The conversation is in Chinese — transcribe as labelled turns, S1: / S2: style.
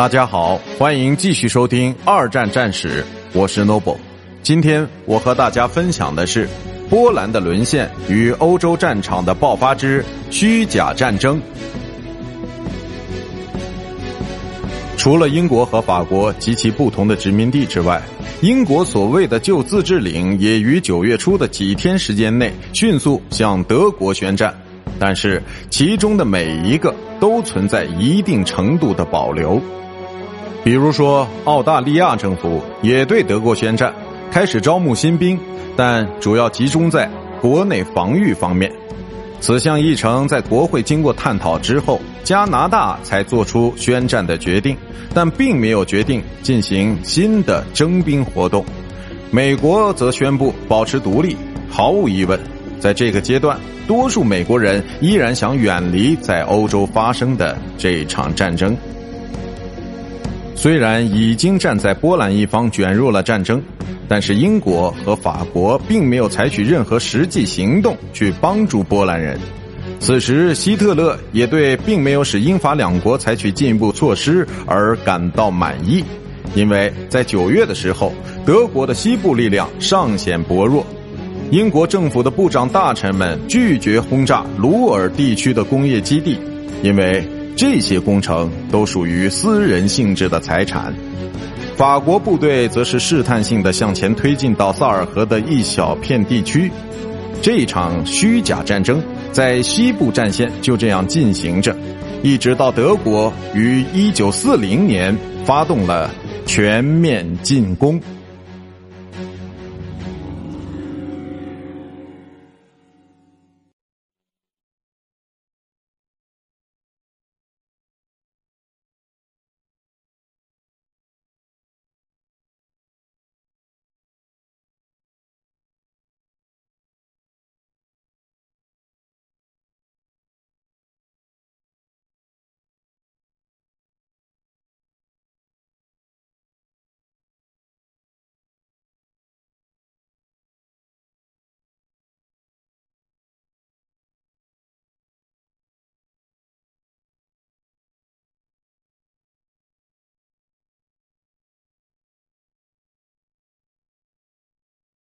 S1: 大家好，欢迎继续收听《二战战史》，我是 Noble。今天我和大家分享的是波兰的沦陷与欧洲战场的爆发之虚假战争。除了英国和法国及其不同的殖民地之外，英国所谓的旧自治领也于九月初的几天时间内迅速向德国宣战。但是其中的每一个都存在一定程度的保留，比如说澳大利亚政府也对德国宣战，开始招募新兵，但主要集中在国内防御方面。此项议程在国会经过探讨之后，加拿大才做出宣战的决定，但并没有决定进行新的征兵活动。美国则宣布保持独立。毫无疑问，在这个阶段。多数美国人依然想远离在欧洲发生的这场战争。虽然已经站在波兰一方卷入了战争，但是英国和法国并没有采取任何实际行动去帮助波兰人。此时，希特勒也对并没有使英法两国采取进一步措施而感到满意，因为在九月的时候，德国的西部力量尚显薄弱。英国政府的部长大臣们拒绝轰炸鲁尔地区的工业基地，因为这些工程都属于私人性质的财产。法国部队则是试探性的向前推进到萨尔河的一小片地区。这场虚假战争在西部战线就这样进行着，一直到德国于1940年发动了全面进攻。